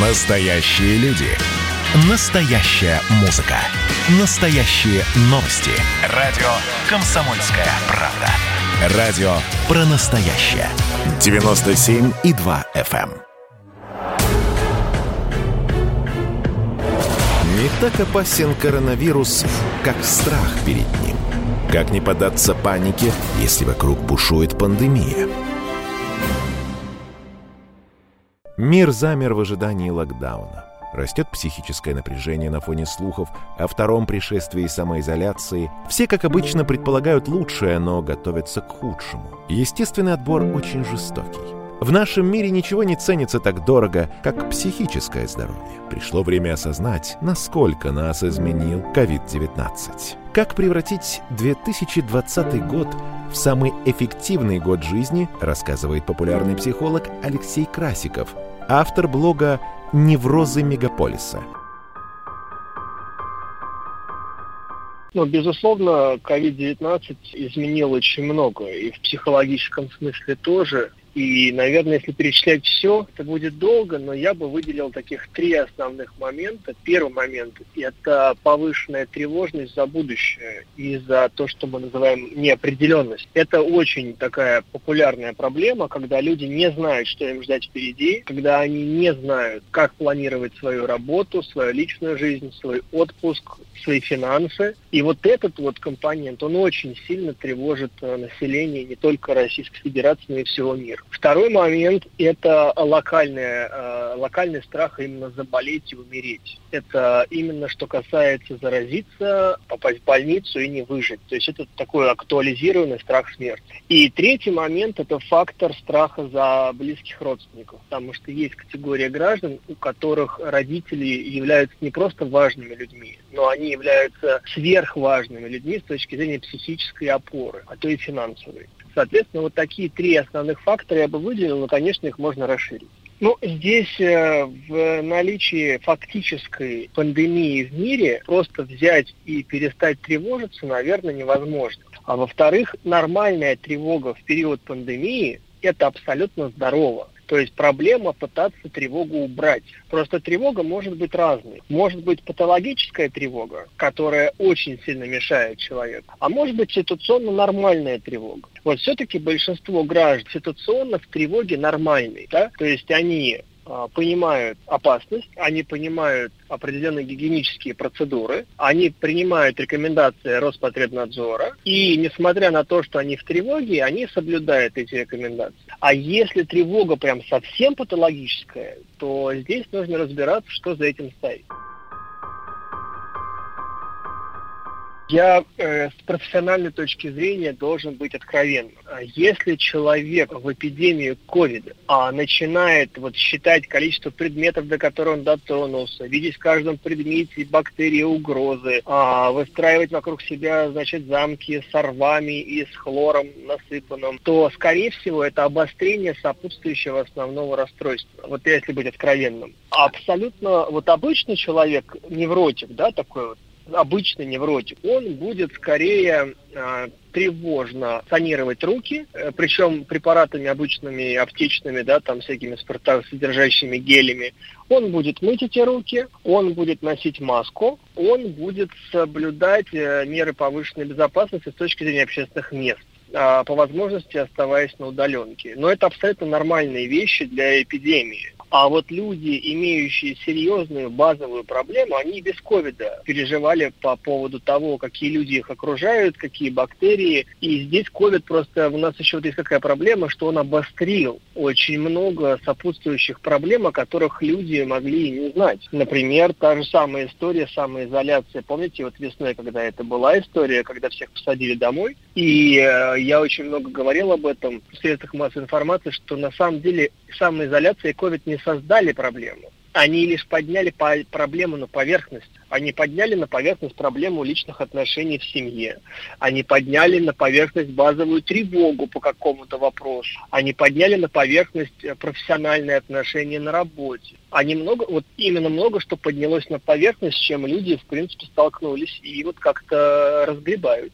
Настоящие люди. Настоящая музыка. Настоящие новости. Радио «Комсомольская правда». Радио про настоящее. 97,2 FM. эм. Не так опасен коронавирус, как страх перед ним. Как не поддаться панике, если вокруг бушует пандемия? Мир замер в ожидании локдауна. Растет психическое напряжение на фоне слухов о втором пришествии самоизоляции. Все, как обычно, предполагают лучшее, но готовятся к худшему. Естественный отбор очень жестокий. В нашем мире ничего не ценится так дорого, как психическое здоровье. Пришло время осознать, насколько нас изменил COVID-19. Как превратить 2020 год в самый эффективный год жизни, рассказывает популярный психолог Алексей Красиков, автор блога «Неврозы мегаполиса». Ну, безусловно, COVID-19 изменил очень много, и в психологическом смысле тоже. И, наверное, если перечислять все, это будет долго, но я бы выделил таких три основных момента. Первый момент – это повышенная тревожность за будущее и за то, что мы называем неопределенность. Это очень такая популярная проблема, когда люди не знают, что им ждать впереди, когда они не знают, как планировать свою работу, свою личную жизнь, свой отпуск, свои финансы. И вот этот вот компонент, он очень сильно тревожит э, население не только Российской Федерации, но и всего мира. Второй момент – это локальный, э, локальный страх именно заболеть и умереть. Это именно что касается заразиться, попасть в больницу и не выжить. То есть это такой актуализированный страх смерти. И третий момент – это фактор страха за близких родственников. Потому что есть категория граждан, у которых родители являются не просто важными людьми, но они являются сверхважными людьми с точки зрения психической опоры, а то и финансовой. Соответственно, вот такие три основных фактора я бы выделил, но, конечно, их можно расширить. Ну, здесь э, в наличии фактической пандемии в мире просто взять и перестать тревожиться, наверное, невозможно. А во-вторых, нормальная тревога в период пандемии – это абсолютно здорово. То есть проблема пытаться тревогу убрать. Просто тревога может быть разной. Может быть патологическая тревога, которая очень сильно мешает человеку, а может быть ситуационно нормальная тревога. Вот все-таки большинство граждан ситуационно в тревоге нормальные. Да? То есть они понимают опасность, они понимают определенные гигиенические процедуры, они принимают рекомендации Роспотребнадзора, и несмотря на то, что они в тревоге, они соблюдают эти рекомендации. А если тревога прям совсем патологическая, то здесь нужно разбираться, что за этим стоит. Я э, с профессиональной точки зрения должен быть откровенным. Если человек в эпидемию ковида а, начинает вот, считать количество предметов, до которых он дотронулся, видеть в каждом предмете бактерии, угрозы, а, выстраивать вокруг себя значит, замки с рвами и с хлором насыпанным, то, скорее всего, это обострение сопутствующего основного расстройства. Вот если быть откровенным. Абсолютно, вот обычный человек, невротик, да, такой вот, обычный невротик, он будет скорее э, тревожно санировать руки, э, причем препаратами обычными, аптечными, да, там всякими спиртосодержащими гелями. Он будет мыть эти руки, он будет носить маску, он будет соблюдать э, меры повышенной безопасности с точки зрения общественных мест по возможности оставаясь на удаленке. Но это абсолютно нормальные вещи для эпидемии. А вот люди, имеющие серьезную базовую проблему, они без ковида переживали по поводу того, какие люди их окружают, какие бактерии. И здесь ковид просто, у нас еще вот есть какая проблема, что он обострил очень много сопутствующих проблем, о которых люди могли и не знать. Например, та же самая история самоизоляция. Помните, вот весной, когда это была история, когда всех посадили домой, и э, я очень много говорил об этом в средствах массовой информации, что на самом деле самоизоляция и ковид не создали проблему. Они лишь подняли по проблему на поверхность. Они подняли на поверхность проблему личных отношений в семье. Они подняли на поверхность базовую тревогу по какому-то вопросу. Они подняли на поверхность э, профессиональные отношения на работе. Они много, вот именно много что поднялось на поверхность, с чем люди, в принципе, столкнулись и вот как-то разгребают.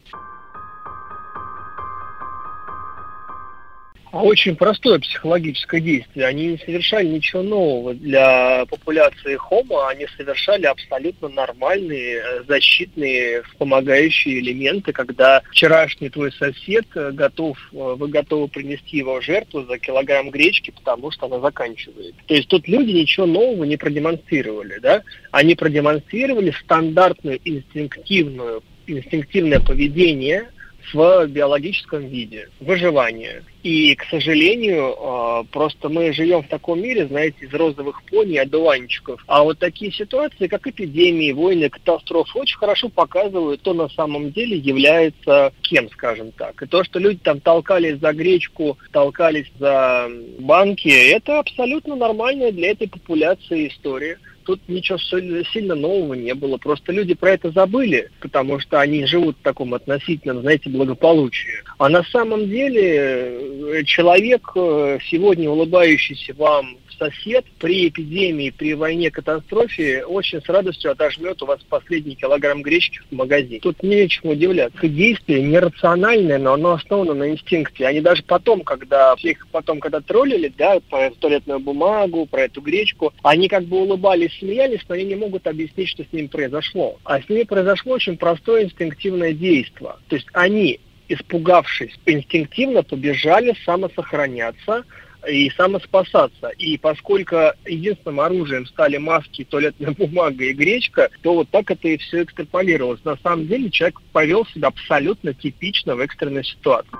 Очень простое психологическое действие. Они не совершали ничего нового для популяции Homo, они совершали абсолютно нормальные э, защитные вспомогающие элементы, когда вчерашний твой сосед э, готов, э, вы готовы принести его жертву за килограмм гречки, потому что она заканчивает. То есть тут люди ничего нового не продемонстрировали, да? Они продемонстрировали стандартную инстинктивную инстинктивное поведение в биологическом виде, выживание. И, к сожалению, а, просто мы живем в таком мире, знаете, из розовых пони, одуванчиков. А вот такие ситуации, как эпидемии, войны, катастрофы, очень хорошо показывают, кто на самом деле является кем, скажем так. И то, что люди там толкались за гречку, толкались за банки, это абсолютно нормальная для этой популяции история тут ничего сильно нового не было. Просто люди про это забыли, потому что они живут в таком относительном, знаете, благополучии. А на самом деле э, человек, э, сегодня улыбающийся вам сосед при эпидемии, при войне, катастрофе очень с радостью отожмет у вас последний килограмм гречки в магазине. Тут нечему удивляться. Действие нерациональное, но оно основано на инстинкте. Они даже потом, когда их потом, когда троллили, да, про туалетную бумагу, про эту гречку, они как бы улыбались, смеялись, но они не могут объяснить, что с ними произошло. А с ними произошло очень простое инстинктивное действие. То есть они испугавшись, инстинктивно побежали самосохраняться, и самоспасаться. И поскольку единственным оружием стали маски, туалетная бумага и гречка, то вот так это и все экстраполировалось. На самом деле человек повел себя абсолютно типично в экстренной ситуации.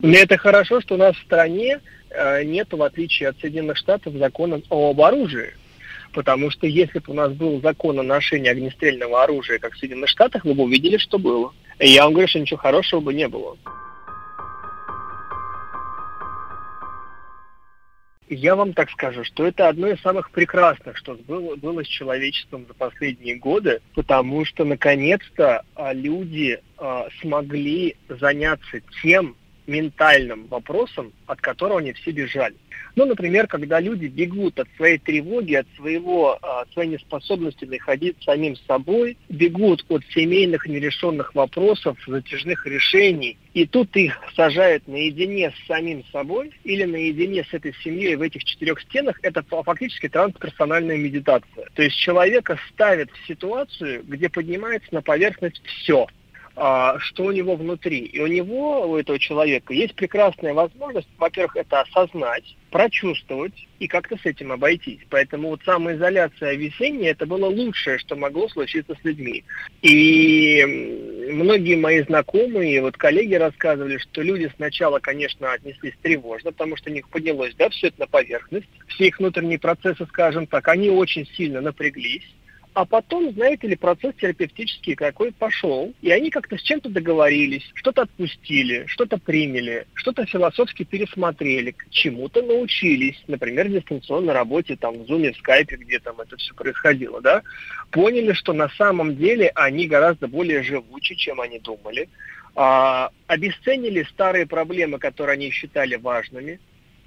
Но это хорошо, что у нас в стране э, нет, в отличие от Соединенных Штатов, закона об оружии. Потому что если бы у нас был закон о ношении огнестрельного оружия, как в Соединенных Штатах, вы бы увидели, что было. И я вам говорю, что ничего хорошего бы не было. Я вам так скажу, что это одно из самых прекрасных, что было, было с человечеством за последние годы, потому что наконец-то а, люди а, смогли заняться тем, ментальным вопросом, от которого они все бежали. Ну, например, когда люди бегут от своей тревоги, от своего, от а, своей неспособности находить самим собой, бегут от семейных нерешенных вопросов, затяжных решений, и тут их сажают наедине с самим собой или наедине с этой семьей в этих четырех стенах, это фактически трансперсональная медитация. То есть человека ставят в ситуацию, где поднимается на поверхность все – что у него внутри. И у него, у этого человека, есть прекрасная возможность, во-первых, это осознать, прочувствовать и как-то с этим обойтись. Поэтому вот самоизоляция весенняя, это было лучшее, что могло случиться с людьми. И многие мои знакомые, вот коллеги рассказывали, что люди сначала, конечно, отнеслись тревожно, потому что у них поднялось, да, все это на поверхность. Все их внутренние процессы, скажем так, они очень сильно напряглись а потом, знаете ли, процесс терапевтический какой пошел, и они как-то с чем-то договорились, что-то отпустили, что-то приняли, что-то философски пересмотрели, к чему-то научились, например, в дистанционной работе, там, в Zoom, в Skype, где там это все происходило, да, поняли, что на самом деле они гораздо более живучи, чем они думали, а, обесценили старые проблемы, которые они считали важными,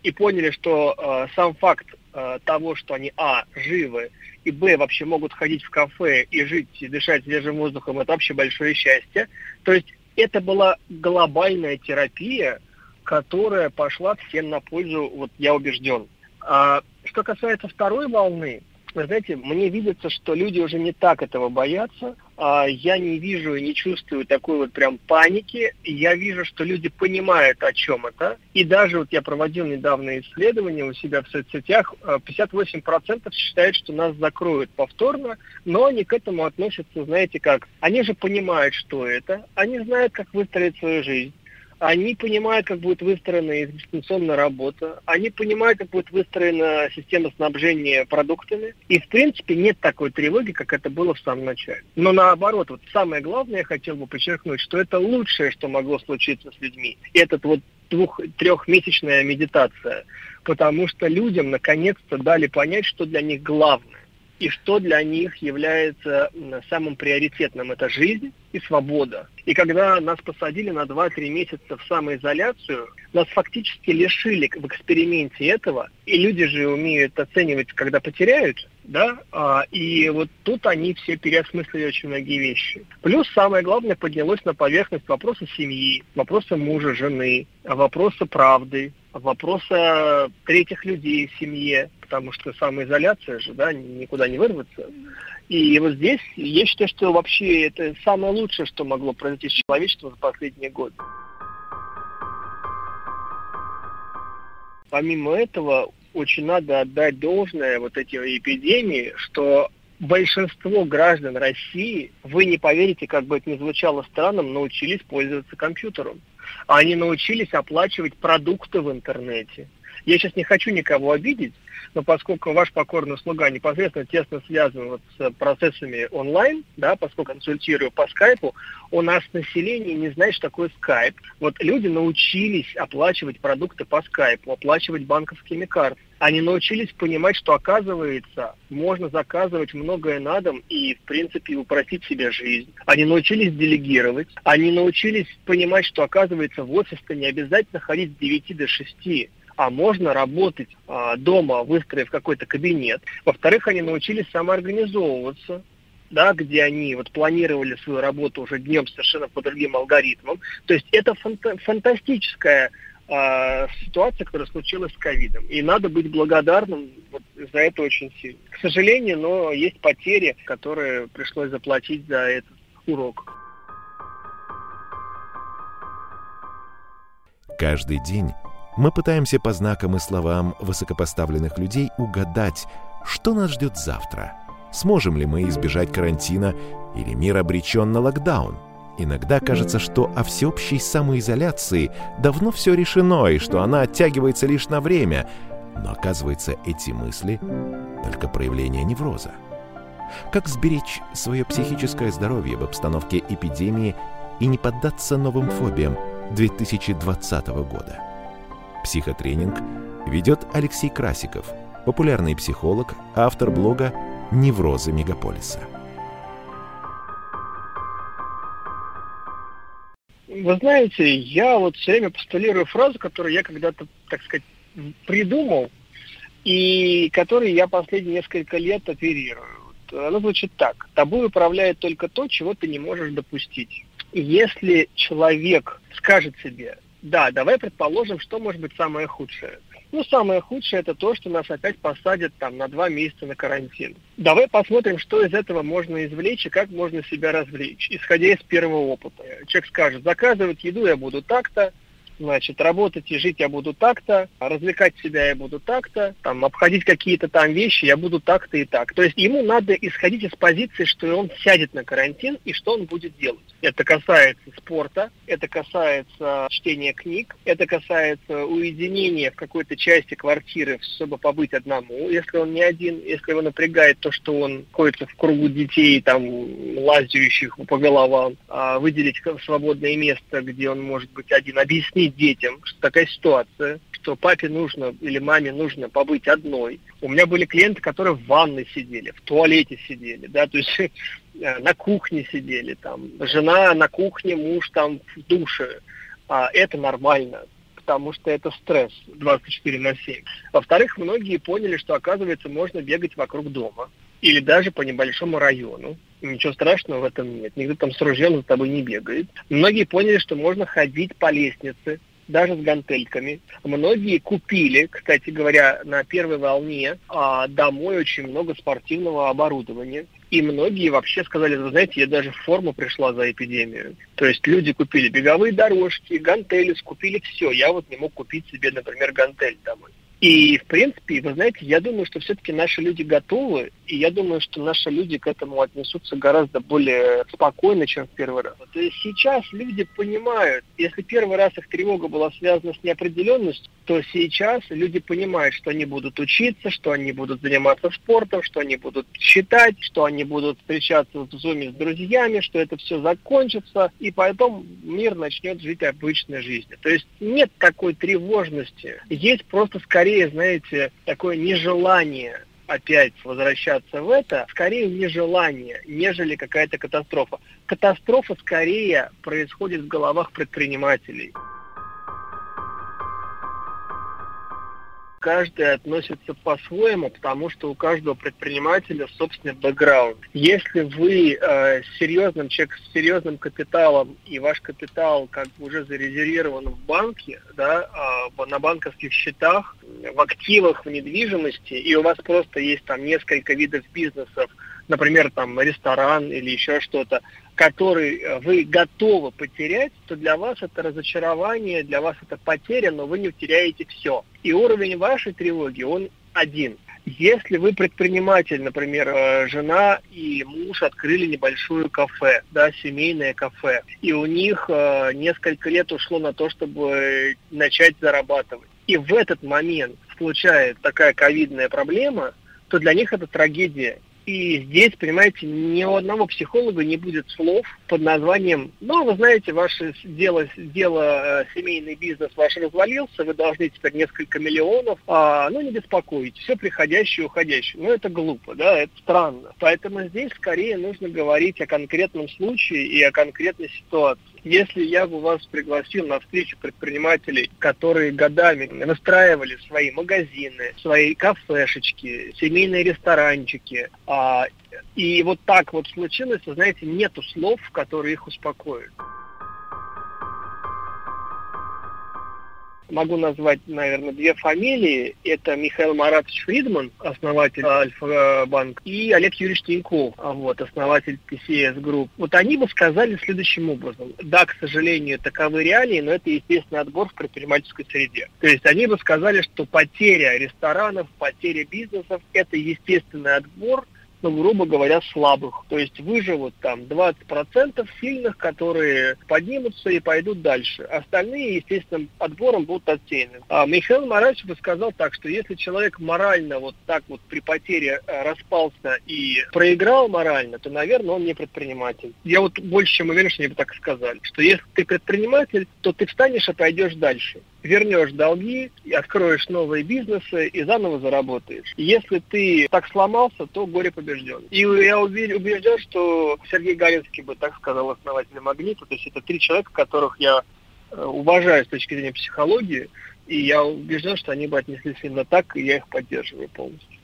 и поняли, что э, сам факт э, того, что они, а, живы, и, б, вообще могут ходить в кафе и жить, и дышать свежим воздухом, это вообще большое счастье. То есть это была глобальная терапия, которая пошла всем на пользу, вот я убежден. А, что касается второй волны, вы знаете, мне видится, что люди уже не так этого боятся. А, я не вижу и не чувствую такой вот прям паники. Я вижу, что люди понимают, о чем это. И даже вот я проводил недавно исследование у себя в соцсетях. 58% а, считают, что нас закроют повторно, но они к этому относятся, знаете как, они же понимают, что это, они знают, как выстроить свою жизнь они понимают, как будет выстроена дистанционная работа, они понимают, как будет выстроена система снабжения продуктами, и, в принципе, нет такой тревоги, как это было в самом начале. Но наоборот, вот самое главное, я хотел бы подчеркнуть, что это лучшее, что могло случиться с людьми. Этот вот двух-трехмесячная медитация, потому что людям наконец-то дали понять, что для них главное и что для них является самым приоритетным. Это жизнь и свобода. И когда нас посадили на 2-3 месяца в самоизоляцию, нас фактически лишили в эксперименте этого, и люди же умеют оценивать, когда потеряют, да, а, и вот тут они все переосмыслили очень многие вещи. Плюс самое главное поднялось на поверхность вопроса семьи, вопроса мужа, жены, вопроса правды, вопроса третьих людей в семье, потому что самоизоляция же, да, никуда не вырваться. И вот здесь я считаю, что вообще это самое лучшее, что могло произойти с человечеством за последние годы. Помимо этого, очень надо отдать должное вот этой эпидемии, что большинство граждан России, вы не поверите, как бы это ни звучало странным, научились пользоваться компьютером. Они научились оплачивать продукты в интернете. Я сейчас не хочу никого обидеть, но поскольку ваш покорный слуга непосредственно тесно связан вот с процессами онлайн, да, поскольку консультирую по скайпу, у нас население не знает, что такое скайп. Вот люди научились оплачивать продукты по скайпу, оплачивать банковскими картами. Они научились понимать, что, оказывается, можно заказывать многое на дом и, в принципе, упростить себе жизнь. Они научились делегировать. Они научились понимать, что, оказывается, в офис-то не обязательно ходить с 9 до 6 а можно работать а, дома, выстроив какой-то кабинет. Во-вторых, они научились самоорганизовываться, да, где они вот планировали свою работу уже днем совершенно по другим алгоритмам. То есть это фанта- фантастическая э, ситуация, которая случилась с ковидом. И надо быть благодарным вот за это очень сильно. К сожалению, но есть потери, которые пришлось заплатить за этот урок. Каждый день мы пытаемся по знакам и словам высокопоставленных людей угадать, что нас ждет завтра. Сможем ли мы избежать карантина или мир обречен на локдаун? Иногда кажется, что о всеобщей самоизоляции давно все решено и что она оттягивается лишь на время. Но оказывается, эти мысли — только проявление невроза. Как сберечь свое психическое здоровье в обстановке эпидемии и не поддаться новым фобиям 2020 года? Психотренинг ведет Алексей Красиков, популярный психолог, автор блога «Неврозы мегаполиса». Вы знаете, я вот все время постулирую фразу, которую я когда-то, так сказать, придумал, и которой я последние несколько лет оперирую. Она звучит так. Тобой управляет только то, чего ты не можешь допустить. Если человек скажет себе, да, давай предположим, что может быть самое худшее. Ну, самое худшее это то, что нас опять посадят там на два месяца на карантин. Давай посмотрим, что из этого можно извлечь и как можно себя развлечь, исходя из первого опыта. Человек скажет, заказывать еду я буду так-то, значит, работать и жить я буду так-то, развлекать себя я буду так-то, там, обходить какие-то там вещи я буду так-то и так. То есть ему надо исходить из позиции, что он сядет на карантин и что он будет делать. Это касается спорта, это касается чтения книг, это касается уединения в какой-то части квартиры, чтобы побыть одному, если он не один, если его напрягает то, что он находится в кругу детей, там, лазящих по головам, а выделить свободное место, где он может быть один, объяснить детям, что такая ситуация, что папе нужно или маме нужно побыть одной. У меня были клиенты, которые в ванной сидели, в туалете сидели, да, то есть э, на кухне сидели, там, жена на кухне, муж там в душе. А это нормально, потому что это стресс 24 на 7. Во-вторых, многие поняли, что, оказывается, можно бегать вокруг дома или даже по небольшому району. Ничего страшного в этом нет. Никто там с ружьем за тобой не бегает. Многие поняли, что можно ходить по лестнице, даже с гантельками. Многие купили, кстати говоря, на первой волне а, домой очень много спортивного оборудования. И многие вообще сказали, вы знаете, я даже в форму пришла за эпидемию. То есть люди купили беговые дорожки, гантели, скупили все. Я вот не мог купить себе, например, гантель домой. И, в принципе, вы знаете, я думаю, что все-таки наши люди готовы, и я думаю, что наши люди к этому отнесутся гораздо более спокойно, чем в первый раз. То есть сейчас люди понимают, если первый раз их тревога была связана с неопределенностью, то сейчас люди понимают, что они будут учиться, что они будут заниматься спортом, что они будут читать, что они будут встречаться в зуме с друзьями, что это все закончится, и поэтому мир начнет жить обычной жизнью. То есть нет такой тревожности, есть просто скорее скорее, знаете, такое нежелание опять возвращаться в это, скорее нежелание, нежели какая-то катастрофа. Катастрофа скорее происходит в головах предпринимателей. Каждый относится по-своему, потому что у каждого предпринимателя собственный бэкграунд. Если вы э, серьезным человек с серьезным капиталом, и ваш капитал как бы уже зарезервирован в банке, да, э, на банковских счетах, в активах, в недвижимости, и у вас просто есть там несколько видов бизнесов, например, там ресторан или еще что-то, который э, вы готовы потерять, то для вас это разочарование, для вас это потеря, но вы не теряете все. И уровень вашей тревоги, он один. Если вы предприниматель, например, э, жена и муж открыли небольшое кафе, да, семейное кафе, и у них э, несколько лет ушло на то, чтобы начать зарабатывать. И в этот момент случается такая ковидная проблема, то для них это трагедия. И здесь, понимаете, ни у одного психолога не будет слов под названием, ну, вы знаете, ваше дело, дело э, семейный бизнес ваш развалился, вы должны теперь несколько миллионов, а, ну, не беспокойтесь, все приходящее и уходящее. Ну, это глупо, да, это странно. Поэтому здесь скорее нужно говорить о конкретном случае и о конкретной ситуации. Если я бы вас пригласил на встречу предпринимателей, которые годами настраивали свои магазины, свои кафешечки, семейные ресторанчики, а, и вот так вот случилось, знаете, нету слов, которые их успокоят. Могу назвать, наверное, две фамилии. Это Михаил Маратович Фридман, основатель Альфа-банк, и Олег Юрьевич Тиньков, вот, основатель PCS Group. Вот они бы сказали следующим образом. Да, к сожалению, таковы реалии, но это естественный отбор в предпринимательской среде. То есть они бы сказали, что потеря ресторанов, потеря бизнесов – это естественный отбор – ну, грубо говоря, слабых. То есть выживут там 20% сильных, которые поднимутся и пойдут дальше. Остальные, естественно, отбором будут отсеяны. А Михаил бы сказал так, что если человек морально вот так вот при потере э, распался и проиграл морально, то, наверное, он не предприниматель. Я вот больше чем уверен, что они бы так сказали, что если ты предприниматель, то ты встанешь и пойдешь дальше вернешь долги, откроешь новые бизнесы и заново заработаешь. Если ты так сломался, то горе побежден. И я убежден, что Сергей Галинский бы так сказал основатель «Магнита». То есть это три человека, которых я э, уважаю с точки зрения психологии, и я убежден, что они бы отнеслись именно так, и я их поддерживаю полностью.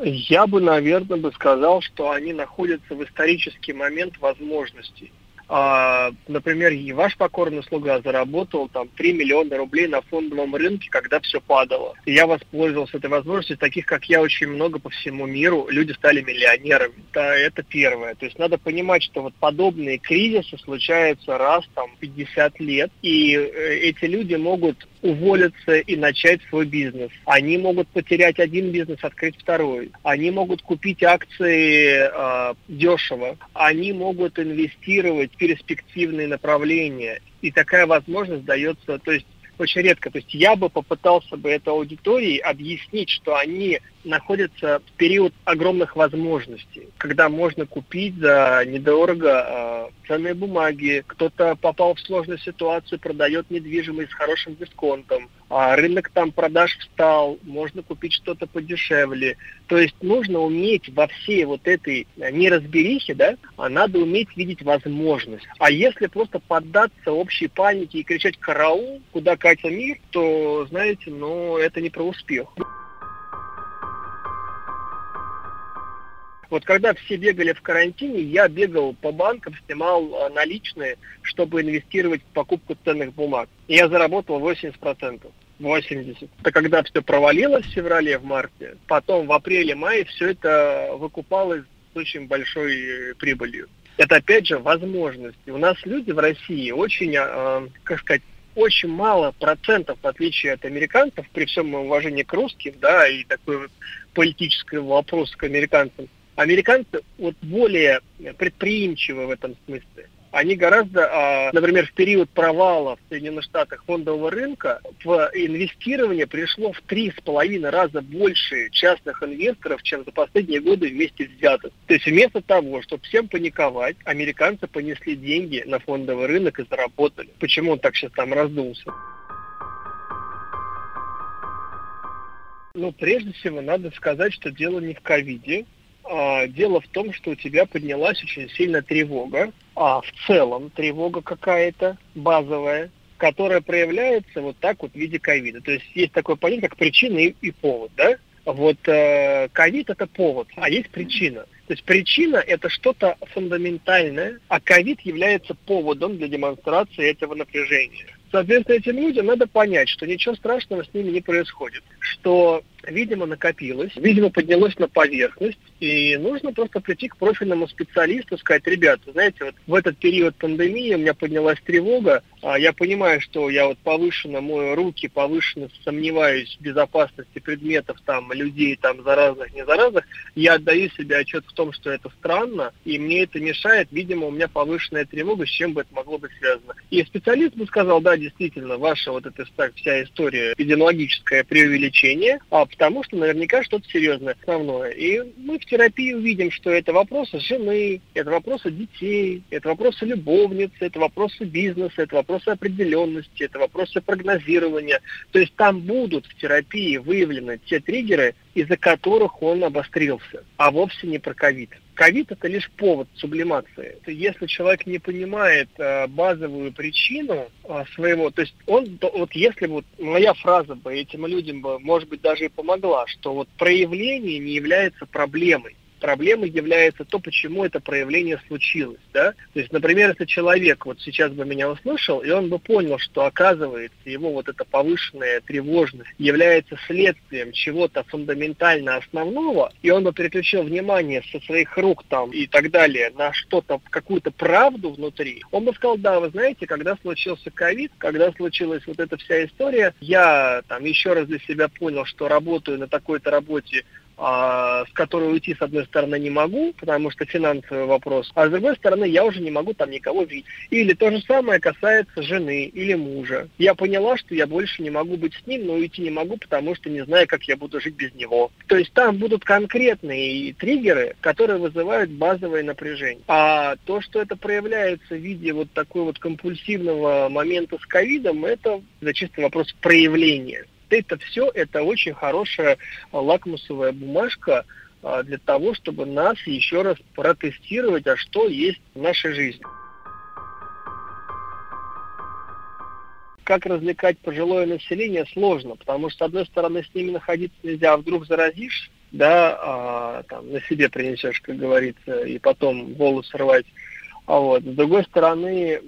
Я бы, наверное, бы сказал, что они находятся в исторический момент возможностей например, и ваш покорный слуга заработал там 3 миллиона рублей на фондовом рынке, когда все падало. И я воспользовался этой возможностью. Таких, как я, очень много по всему миру. Люди стали миллионерами. Да, это первое. То есть надо понимать, что вот подобные кризисы случаются раз там 50 лет. И э, эти люди могут уволиться и начать свой бизнес. Они могут потерять один бизнес, открыть второй. Они могут купить акции э, дешево. Они могут инвестировать в перспективные направления. И такая возможность дается, то есть очень редко. То есть я бы попытался бы этой аудитории объяснить, что они находятся в период огромных возможностей, когда можно купить за недорого э, ценные бумаги, кто-то попал в сложную ситуацию, продает недвижимость с хорошим дисконтом, а рынок там продаж встал, можно купить что-то подешевле. То есть нужно уметь во всей вот этой неразберихе, да, а надо уметь видеть возможность. А если просто поддаться общей панике и кричать «караул», куда катится мир, то, знаете, ну, это не про успех. Вот когда все бегали в карантине, я бегал по банкам, снимал э, наличные, чтобы инвестировать в покупку ценных бумаг. И я заработал 80%. 80. Это когда все провалилось в феврале, в марте. Потом в апреле-мае все это выкупалось с очень большой э, прибылью. Это опять же возможности. У нас люди в России очень, э, как сказать, очень мало процентов, в отличие от американцев, при всем уважении к русским, да, и такой вот политический вопрос к американцам, Американцы вот более предприимчивы в этом смысле. Они гораздо, а, например, в период провала в Соединенных Штатах фондового рынка в инвестирование пришло в три с половиной раза больше частных инвесторов, чем за последние годы вместе взятых. То есть вместо того, чтобы всем паниковать, американцы понесли деньги на фондовый рынок и заработали. Почему он так сейчас там раздулся? Ну, прежде всего, надо сказать, что дело не в ковиде, дело в том, что у тебя поднялась очень сильно тревога, а в целом тревога какая-то базовая, которая проявляется вот так вот в виде ковида. То есть есть такое понятие, как причина и, и повод, да? Вот э, ковид это повод, а есть причина. То есть причина это что-то фундаментальное, а ковид является поводом для демонстрации этого напряжения. Соответственно, этим людям надо понять, что ничего страшного с ними не происходит, что видимо, накопилось, видимо, поднялось на поверхность, и нужно просто прийти к профильному специалисту, сказать, ребята, знаете, вот в этот период пандемии у меня поднялась тревога, а я понимаю, что я вот повышенно мою руки, повышенно сомневаюсь в безопасности предметов, там, людей, там, заразных, не заразных, я отдаю себе отчет в том, что это странно, и мне это мешает, видимо, у меня повышенная тревога, с чем бы это могло быть связано. И специалист бы сказал, да, действительно, ваша вот эта вся история эпидемиологическое преувеличение, а потому что наверняка что-то серьезное основное. И мы в терапии увидим, что это вопросы жены, это вопросы детей, это вопросы любовницы, это вопросы бизнеса, это вопросы определенности, это вопросы прогнозирования. То есть там будут в терапии выявлены те триггеры, из-за которых он обострился, а вовсе не про ковид. Ковид это лишь повод сублимации. Если человек не понимает э, базовую причину э, своего, то есть он, вот если вот моя фраза бы этим людям бы, может быть, даже и помогла, что вот проявление не является проблемой проблемой является то, почему это проявление случилось. Да? То есть, например, если человек вот сейчас бы меня услышал, и он бы понял, что оказывается его вот эта повышенная тревожность является следствием чего-то фундаментально основного, и он бы переключил внимание со своих рук там и так далее на что-то, какую-то правду внутри, он бы сказал, да, вы знаете, когда случился ковид, когда случилась вот эта вся история, я там еще раз для себя понял, что работаю на такой-то работе с которой уйти, с одной стороны, не могу, потому что финансовый вопрос, а с другой стороны, я уже не могу там никого видеть. Или то же самое касается жены или мужа. Я поняла, что я больше не могу быть с ним, но уйти не могу, потому что не знаю, как я буду жить без него. То есть там будут конкретные триггеры, которые вызывают базовое напряжение. А то, что это проявляется в виде вот такой вот компульсивного момента с ковидом, это за чистый вопрос проявления это все, это очень хорошая лакмусовая бумажка а, для того, чтобы нас еще раз протестировать, а что есть в нашей жизни. Как развлекать пожилое население сложно, потому что, с одной стороны, с ними находиться нельзя, а вдруг заразишь, да, а, там, на себе принесешь, как говорится, и потом волос рвать. А вот. С другой стороны,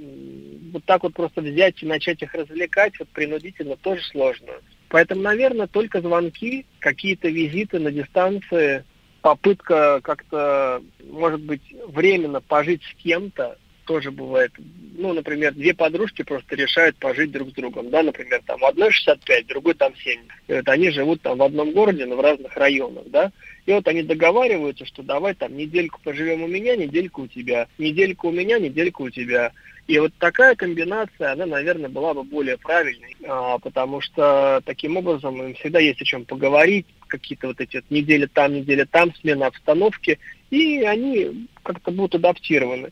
вот так вот просто взять и начать их развлекать вот принудительно тоже сложно. Поэтому, наверное, только звонки, какие-то визиты на дистанции, попытка как-то, может быть, временно пожить с кем-то, тоже бывает. Ну, например, две подружки просто решают пожить друг с другом, да, например, там одной 65, другой там 7. И вот они живут там в одном городе, но в разных районах, да. И вот они договариваются, что давай там недельку поживем у меня, недельку у тебя, недельку у меня, недельку у тебя. И вот такая комбинация, она, наверное, была бы более правильной, а, потому что таким образом им всегда есть о чем поговорить, какие-то вот эти вот недели там, недели там, смена обстановки, и они как-то будут адаптированы.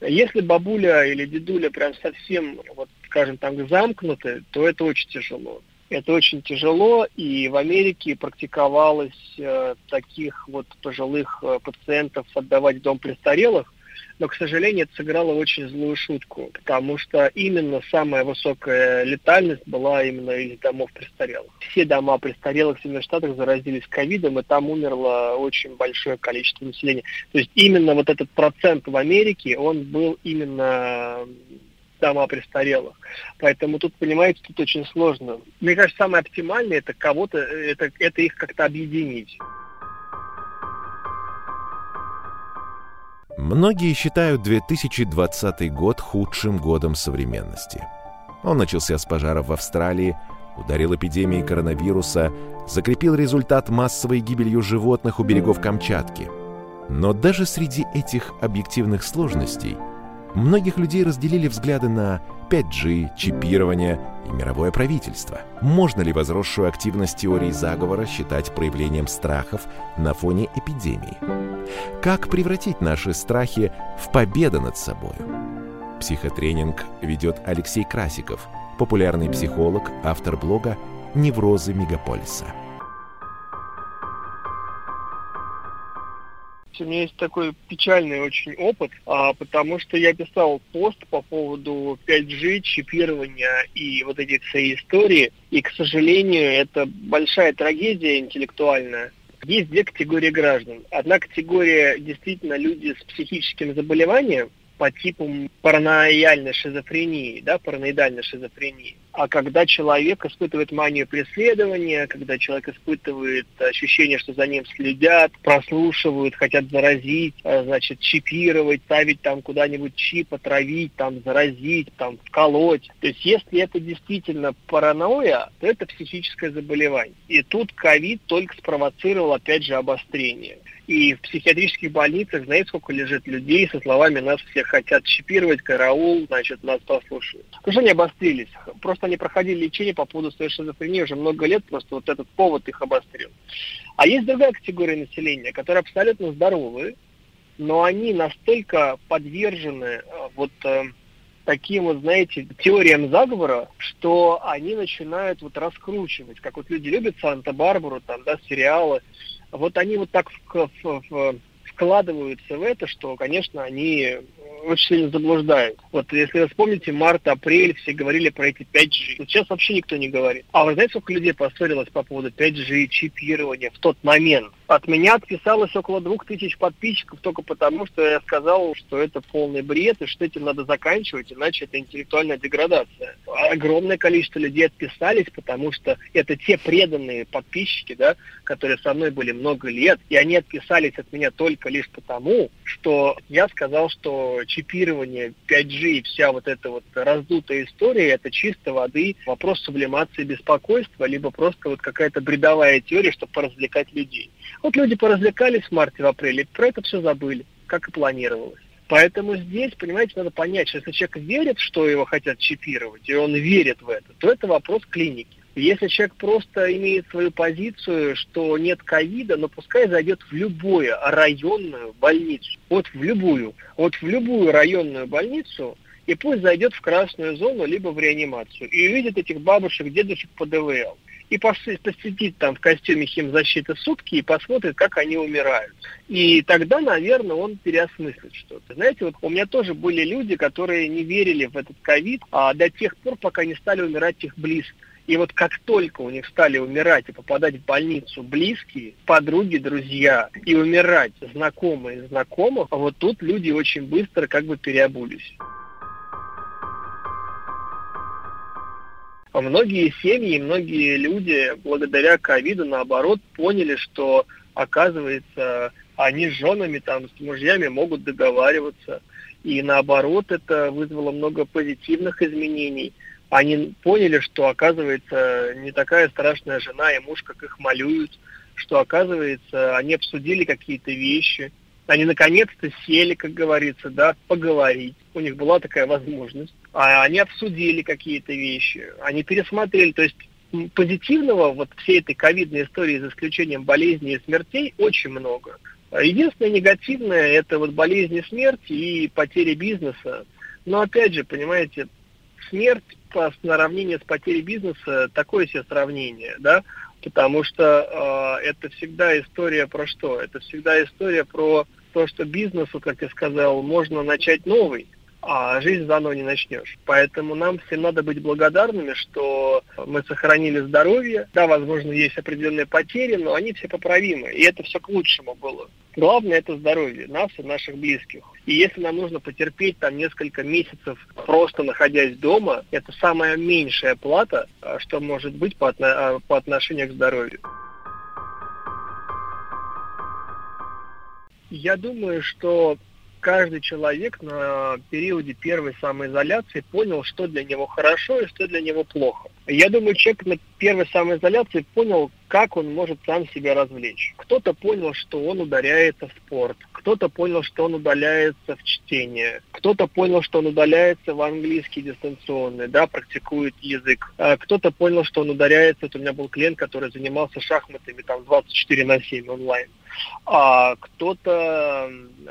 Если бабуля или дедуля прям совсем, вот, скажем так, замкнуты, то это очень тяжело. Это очень тяжело, и в Америке практиковалось э, таких вот пожилых э, пациентов отдавать в дом престарелых, но, к сожалению, это сыграло очень злую шутку, потому что именно самая высокая летальность была именно из домов престарелых. Все дома престарелых в Соединенных Штатах заразились ковидом, и там умерло очень большое количество населения. То есть именно вот этот процент в Америке, он был именно дома престарелых. Поэтому тут, понимаете, тут очень сложно. Мне кажется, самое оптимальное это кого-то, это, это их как-то объединить. Многие считают 2020 год худшим годом современности. Он начался с пожаров в Австралии, ударил эпидемией коронавируса, закрепил результат массовой гибелью животных у берегов Камчатки. Но даже среди этих объективных сложностей многих людей разделили взгляды на 5G, чипирование и мировое правительство. Можно ли возросшую активность теорий заговора считать проявлением страхов на фоне эпидемии? Как превратить наши страхи в победу над собой? Психотренинг ведет Алексей Красиков, популярный психолог, автор блога «Неврозы мегаполиса». У меня есть такой печальный очень опыт, а, потому что я писал пост по поводу 5G, чипирования и вот эти всей истории, и, к сожалению, это большая трагедия интеллектуальная. Есть две категории граждан. Одна категория действительно люди с психическим заболеванием, по типу параноидальной шизофрении, да, параноидальной шизофрении. А когда человек испытывает манию преследования, когда человек испытывает ощущение, что за ним следят, прослушивают, хотят заразить, а, значит, чипировать, ставить там куда-нибудь чип, отравить, там, заразить, там, вколоть. То есть, если это действительно паранойя, то это психическое заболевание. И тут ковид только спровоцировал, опять же, обострение. И в психиатрических больницах, знаете, сколько лежит людей со словами «нас всех хотят чипировать, караул, значит, нас послушают». Потому что они обострились. Просто они проходили лечение по поводу своей шизофрении уже много лет, просто вот этот повод их обострил. А есть другая категория населения, которая абсолютно здоровые, но они настолько подвержены э, вот э, таким вот, знаете, теориям заговора, что они начинают вот раскручивать, как вот люди любят Санта-Барбару, там, да, сериалы, вот они вот так вкладываются в это, что, конечно, они очень сильно заблуждают. Вот если вы вспомните, март, апрель, все говорили про эти 5G. Вот сейчас вообще никто не говорит. А вы знаете, сколько людей поссорилось по поводу 5G, чипирования в тот момент? От меня отписалось около двух тысяч подписчиков только потому, что я сказал, что это полный бред, и что этим надо заканчивать, иначе это интеллектуальная деградация. Огромное количество людей отписались, потому что это те преданные подписчики, да, которые со мной были много лет, и они отписались от меня только лишь потому, что я сказал, что чипирование 5G и вся вот эта вот раздутая история, это чисто воды вопрос сублимации беспокойства, либо просто вот какая-то бредовая теория, чтобы поразвлекать людей. Вот люди поразвлекались в марте, в апреле, про это все забыли, как и планировалось. Поэтому здесь, понимаете, надо понять, что если человек верит, что его хотят чипировать, и он верит в это, то это вопрос клиники. Если человек просто имеет свою позицию, что нет ковида, но пускай зайдет в любую районную больницу, вот в любую, вот в любую районную больницу, и пусть зайдет в красную зону, либо в реанимацию, и увидит этих бабушек, дедушек по ДВЛ и посидит там в костюме химзащиты сутки и посмотрит, как они умирают. И тогда, наверное, он переосмыслит что-то. Знаете, вот у меня тоже были люди, которые не верили в этот ковид а до тех пор, пока не стали умирать их близкие. И вот как только у них стали умирать и попадать в больницу близкие, подруги, друзья, и умирать знакомые знакомых, вот тут люди очень быстро как бы переобулись. Многие семьи, многие люди благодаря ковиду, наоборот, поняли, что, оказывается, они с женами, там, с мужьями могут договариваться. И наоборот, это вызвало много позитивных изменений. Они поняли, что, оказывается, не такая страшная жена и муж, как их малюют, что, оказывается, они обсудили какие-то вещи, они наконец-то сели, как говорится, да, поговорить. У них была такая возможность. А они обсудили какие-то вещи, они пересмотрели, то есть позитивного вот всей этой ковидной истории, за исключением болезней и смертей, очень много. Единственное негативное – это вот болезни, смерть и потери бизнеса. Но опять же, понимаете, смерть по наравнению с потерей бизнеса такое себе сравнение, да, потому что э, это всегда история про что? Это всегда история про то, что бизнесу, как я сказал, можно начать новый а жизнь заново не начнешь. Поэтому нам всем надо быть благодарными, что мы сохранили здоровье. Да, возможно, есть определенные потери, но они все поправимы. И это все к лучшему было. Главное это здоровье нас и наших близких. И если нам нужно потерпеть там несколько месяцев, просто находясь дома, это самая меньшая плата, а, что может быть по, отно- а, по отношению к здоровью. Я думаю, что каждый человек на периоде первой самоизоляции понял, что для него хорошо и что для него плохо. Я думаю, человек на первой самоизоляции понял, как он может сам себя развлечь. Кто-то понял, что он ударяется в спорт, кто-то понял, что он удаляется в чтение, кто-то понял, что он удаляется в английский дистанционный, да, практикует язык, а кто-то понял, что он ударяется, вот у меня был клиент, который занимался шахматами там 24 на 7 онлайн, а кто-то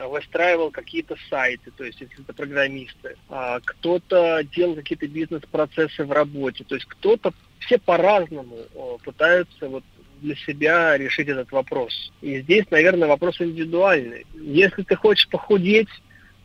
выстраивал какие-то сайты, то есть если это программисты, а кто-то делал какие-то бизнес-процессы в работе, то есть кто-то все по-разному пытаются вот для себя решить этот вопрос. И здесь, наверное, вопрос индивидуальный. Если ты хочешь похудеть,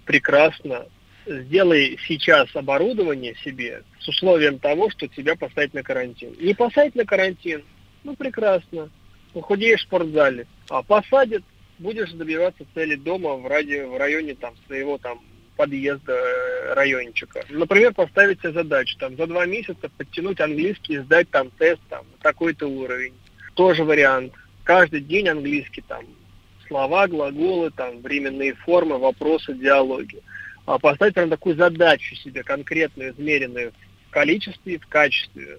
прекрасно. Сделай сейчас оборудование себе с условием того, что тебя посадят на карантин. Не посадить на карантин, ну прекрасно. Похудеешь в спортзале. А посадят, будешь добиваться цели дома в, ради, в районе там, своего там, подъезда э, райончика. Например, поставить себе задачу, там, за два месяца подтянуть английский, сдать там тест, там, такой-то уровень. Тоже вариант. Каждый день английский, там, слова, глаголы, там, временные формы, вопросы, диалоги. А поставить прям такую задачу себе конкретную, измеренную в количестве и в качестве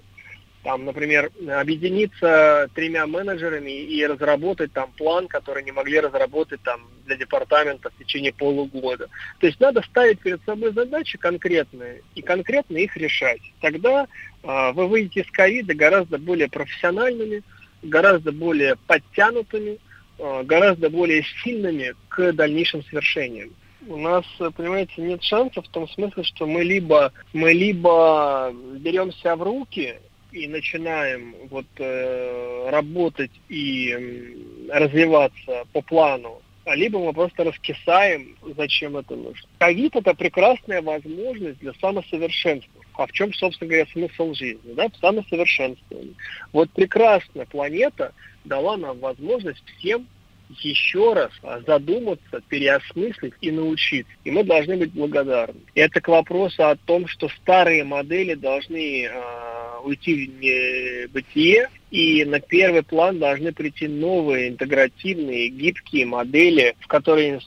там, например, объединиться тремя менеджерами и разработать там план, который не могли разработать там для департамента в течение полугода. То есть надо ставить перед собой задачи конкретные и конкретно их решать. Тогда э, вы выйдете из ковида гораздо более профессиональными, гораздо более подтянутыми, э, гораздо более сильными к дальнейшим свершениям у нас, понимаете, нет шансов в том смысле, что мы либо, мы либо беремся в руки и начинаем вот э, работать и э, развиваться по плану, а либо мы просто раскисаем, зачем это нужно. Ковид – это прекрасная возможность для самосовершенствования. А в чем, собственно говоря, смысл жизни? Да? В самосовершенствовании. Вот прекрасная планета дала нам возможность всем еще раз задуматься, переосмыслить и научиться. И мы должны быть благодарны. Это к вопросу о том, что старые модели должны э, уйти в небытие, и на первый план должны прийти новые интегративные, гибкие модели, в которые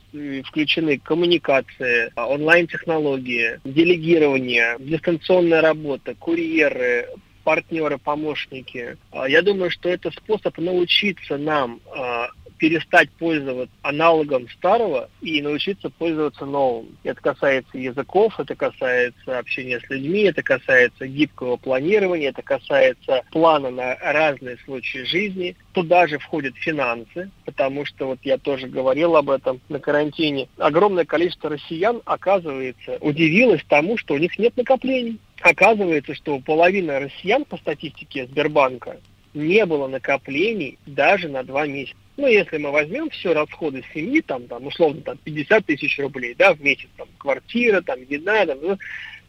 включены коммуникация, онлайн-технологии, делегирование, дистанционная работа, курьеры, партнеры, помощники. А, я думаю, что это способ научиться нам а, перестать пользоваться аналогом старого и научиться пользоваться новым. Это касается языков, это касается общения с людьми, это касается гибкого планирования, это касается плана на разные случаи жизни. Туда же входят финансы, потому что вот я тоже говорил об этом на карантине. Огромное количество россиян, оказывается, удивилось тому, что у них нет накоплений. Оказывается, что у половины россиян по статистике Сбербанка не было накоплений даже на два месяца. Ну, если мы возьмем все расходы семьи, там, там, условно, там, 50 тысяч рублей, да, в месяц, там, квартира, там, еда, там, ну,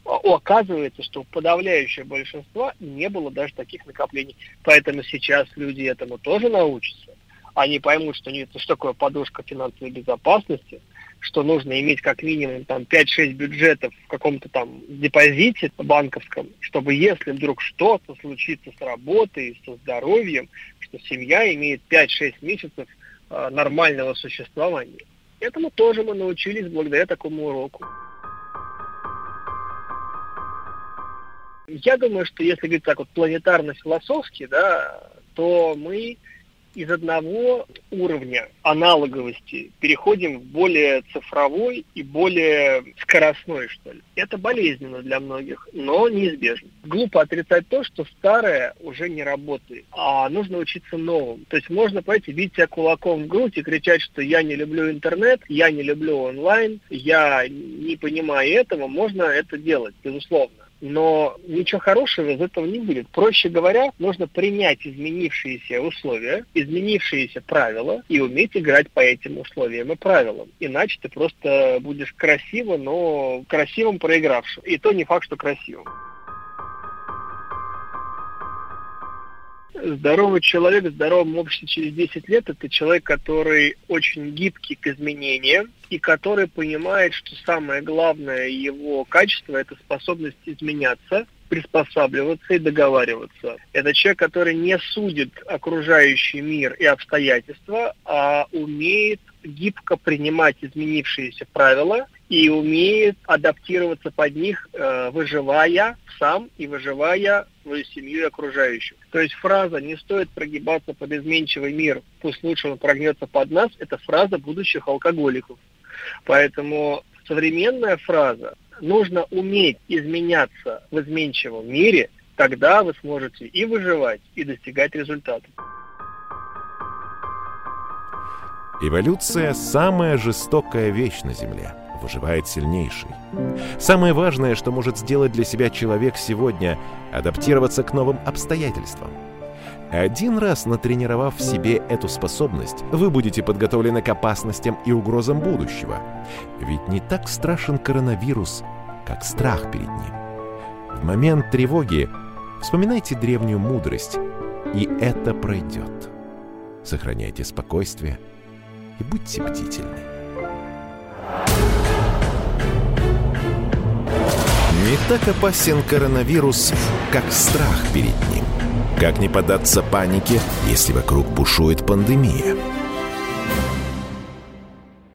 оказывается, что у подавляющего большинства не было даже таких накоплений. Поэтому сейчас люди этому тоже научатся. Они поймут, что, не, что такое подушка финансовой безопасности – что нужно иметь как минимум там 5-6 бюджетов в каком-то там депозите банковском, чтобы если вдруг что-то случится с работой, со здоровьем, что семья имеет 5-6 месяцев э, нормального существования. Этому тоже мы научились благодаря такому уроку. Я думаю, что если говорить так вот планетарно-философски, да, то мы из одного уровня аналоговости переходим в более цифровой и более скоростной, что ли. Это болезненно для многих, но неизбежно. Глупо отрицать то, что старое уже не работает, а нужно учиться новым. То есть можно пойти бить себя кулаком в грудь и кричать, что я не люблю интернет, я не люблю онлайн, я не понимаю этого, можно это делать, безусловно но ничего хорошего из этого не будет. Проще говоря, нужно принять изменившиеся условия, изменившиеся правила и уметь играть по этим условиям и правилам. Иначе ты просто будешь красиво, но красивым проигравшим. И то не факт, что красивым. Здоровый человек в здоровом обществе через 10 лет – это человек, который очень гибкий к изменениям и который понимает, что самое главное его качество – это способность изменяться, приспосабливаться и договариваться. Это человек, который не судит окружающий мир и обстоятельства, а умеет гибко принимать изменившиеся правила и умеет адаптироваться под них, э, выживая сам и выживая свою семью и окружающих. То есть фраза «не стоит прогибаться под изменчивый мир, пусть лучше он прогнется под нас» – это фраза будущих алкоголиков. Поэтому современная фраза «нужно уметь изменяться в изменчивом мире», тогда вы сможете и выживать, и достигать результатов. Эволюция – самая жестокая вещь на Земле. Выживает сильнейший. Самое важное, что может сделать для себя человек сегодня – адаптироваться к новым обстоятельствам. Один раз натренировав в себе эту способность, вы будете подготовлены к опасностям и угрозам будущего. Ведь не так страшен коронавирус, как страх перед ним. В момент тревоги вспоминайте древнюю мудрость, и это пройдет. Сохраняйте спокойствие и будьте бдительны. Не так опасен коронавирус, как страх перед ним. Как не поддаться панике, если вокруг бушует пандемия?